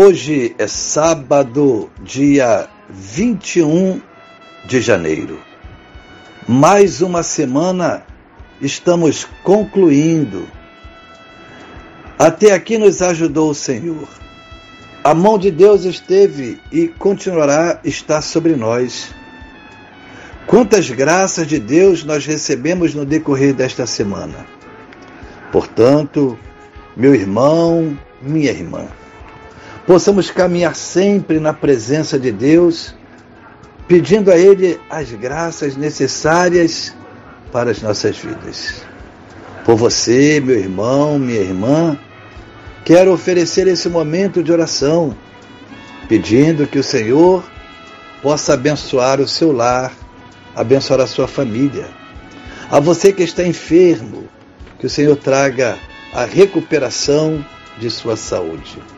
Hoje é sábado, dia 21 de janeiro. Mais uma semana estamos concluindo. Até aqui nos ajudou o Senhor. A mão de Deus esteve e continuará estar sobre nós. Quantas graças de Deus nós recebemos no decorrer desta semana. Portanto, meu irmão, minha irmã, possamos caminhar sempre na presença de Deus, pedindo a Ele as graças necessárias para as nossas vidas. Por você, meu irmão, minha irmã, quero oferecer esse momento de oração, pedindo que o Senhor possa abençoar o seu lar, abençoar a sua família. A você que está enfermo, que o Senhor traga a recuperação de sua saúde.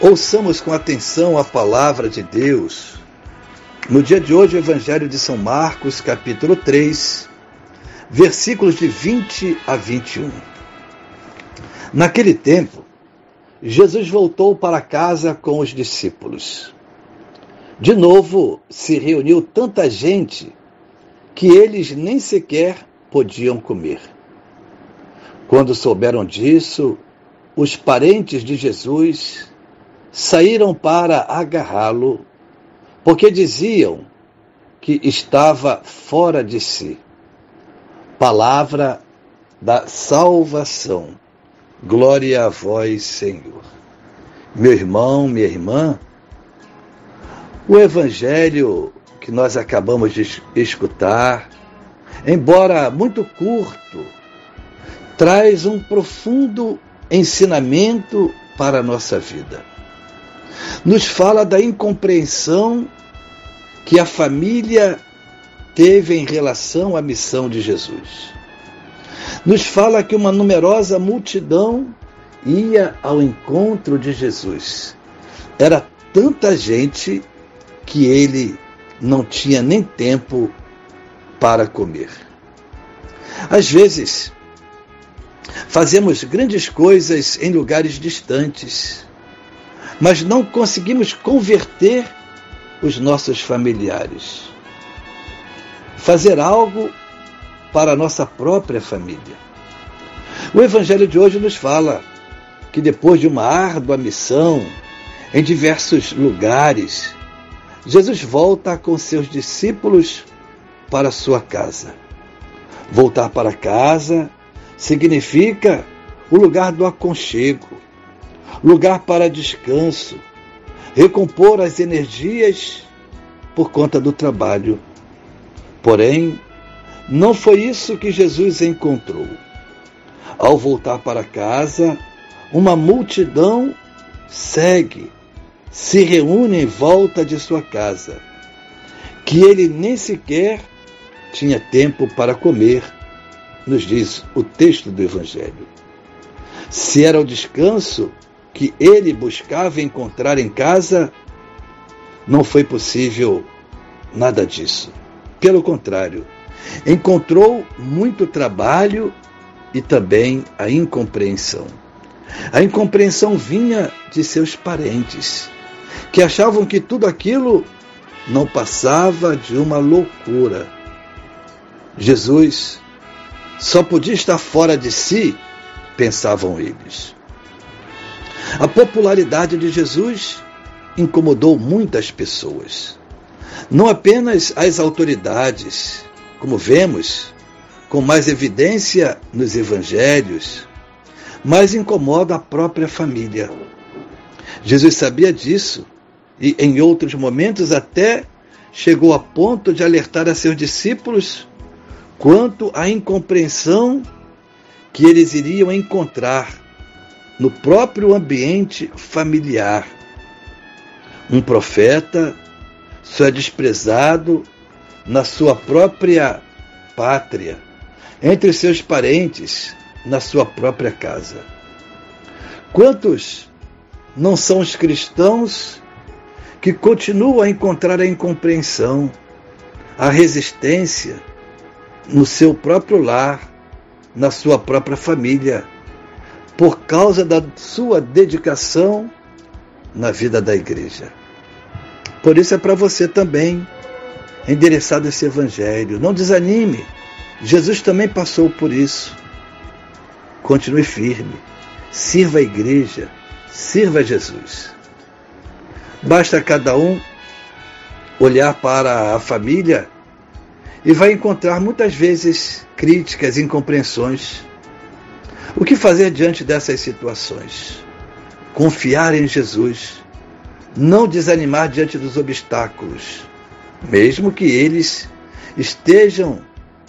Ouçamos com atenção a palavra de Deus. No dia de hoje, o Evangelho de São Marcos, capítulo 3, versículos de 20 a 21. Naquele tempo, Jesus voltou para casa com os discípulos. De novo se reuniu tanta gente que eles nem sequer podiam comer. Quando souberam disso, os parentes de Jesus saíram para agarrá-lo, porque diziam que estava fora de si. Palavra da salvação. Glória a vós, Senhor. Meu irmão, minha irmã, o evangelho que nós acabamos de escutar, embora muito curto, traz um profundo ensinamento para a nossa vida nos fala da incompreensão que a família teve em relação à missão de Jesus. Nos fala que uma numerosa multidão ia ao encontro de Jesus. Era tanta gente que ele não tinha nem tempo para comer. Às vezes, fazemos grandes coisas em lugares distantes mas não conseguimos converter os nossos familiares. Fazer algo para a nossa própria família. O Evangelho de hoje nos fala que depois de uma árdua missão em diversos lugares, Jesus volta com seus discípulos para sua casa. Voltar para casa significa o lugar do aconchego, lugar para descanso, recompor as energias por conta do trabalho. Porém, não foi isso que Jesus encontrou. Ao voltar para casa, uma multidão segue, se reúne em volta de sua casa, que ele nem sequer tinha tempo para comer, nos diz o texto do Evangelho. Se era o descanso, que ele buscava encontrar em casa, não foi possível nada disso. Pelo contrário, encontrou muito trabalho e também a incompreensão. A incompreensão vinha de seus parentes, que achavam que tudo aquilo não passava de uma loucura. Jesus só podia estar fora de si, pensavam eles. A popularidade de Jesus incomodou muitas pessoas. Não apenas as autoridades, como vemos com mais evidência nos evangelhos, mas incomoda a própria família. Jesus sabia disso e, em outros momentos, até chegou a ponto de alertar a seus discípulos quanto à incompreensão que eles iriam encontrar no próprio ambiente familiar. Um profeta só é desprezado na sua própria pátria, entre seus parentes, na sua própria casa. Quantos não são os cristãos que continuam a encontrar a incompreensão, a resistência no seu próprio lar, na sua própria família, por causa da sua dedicação na vida da igreja. Por isso é para você também endereçado esse evangelho. Não desanime. Jesus também passou por isso. Continue firme. Sirva a igreja. Sirva a Jesus. Basta cada um olhar para a família e vai encontrar muitas vezes críticas, incompreensões. O que fazer diante dessas situações? Confiar em Jesus, não desanimar diante dos obstáculos, mesmo que eles estejam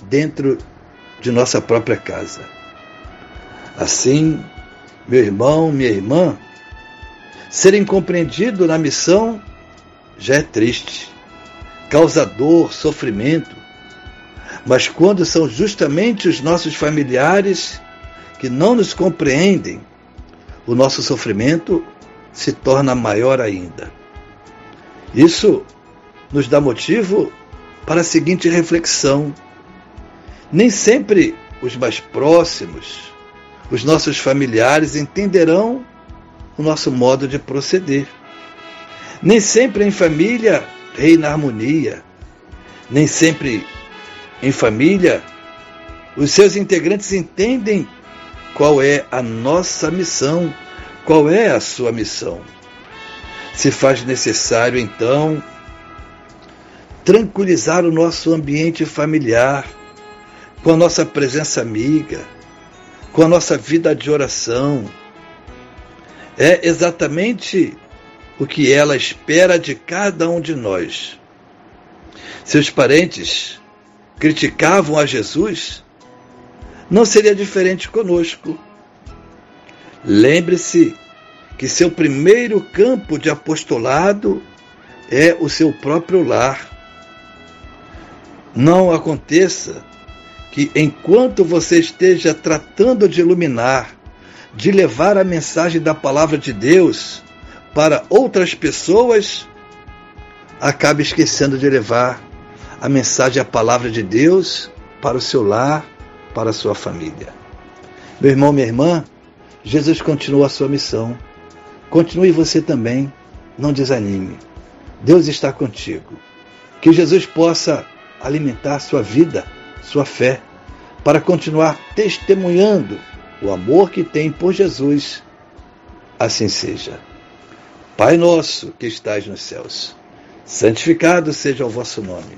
dentro de nossa própria casa. Assim, meu irmão, minha irmã, ser incompreendido na missão já é triste, causa dor, sofrimento, mas quando são justamente os nossos familiares que não nos compreendem, o nosso sofrimento se torna maior ainda. Isso nos dá motivo para a seguinte reflexão: nem sempre os mais próximos, os nossos familiares entenderão o nosso modo de proceder. Nem sempre em família reina harmonia. Nem sempre em família os seus integrantes entendem qual é a nossa missão, qual é a sua missão. Se faz necessário, então, tranquilizar o nosso ambiente familiar com a nossa presença amiga, com a nossa vida de oração. É exatamente o que ela espera de cada um de nós. Seus parentes criticavam a Jesus, não seria diferente conosco. Lembre-se que seu primeiro campo de apostolado é o seu próprio lar. Não aconteça que, enquanto você esteja tratando de iluminar, de levar a mensagem da palavra de Deus para outras pessoas, acabe esquecendo de levar a mensagem, a palavra de Deus para o seu lar, para sua família. Meu irmão, minha irmã, Jesus continua a sua missão. Continue você também, não desanime. Deus está contigo. Que Jesus possa alimentar sua vida, sua fé, para continuar testemunhando o amor que tem por Jesus. Assim seja. Pai nosso que estais nos céus, santificado seja o vosso nome.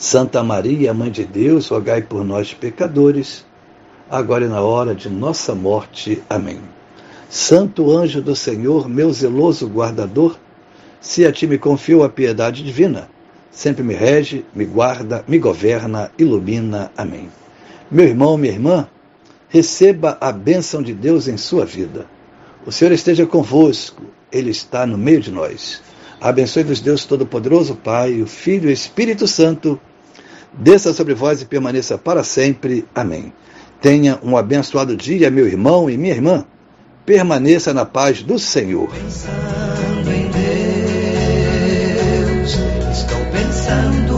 Santa Maria, Mãe de Deus, rogai por nós, pecadores, agora e na hora de nossa morte. Amém. Santo anjo do Senhor, meu zeloso guardador, se a ti me confio a piedade divina, sempre me rege, me guarda, me governa, ilumina. Amém. Meu irmão, minha irmã, receba a bênção de Deus em sua vida. O Senhor esteja convosco, Ele está no meio de nós. Abençoe-vos Deus Todo-Poderoso, Pai, o Filho e o Espírito Santo, desça sobre vós e permaneça para sempre. Amém. Tenha um abençoado dia, meu irmão e minha irmã. Permaneça na paz do Senhor. Pensando em Deus, estou pensando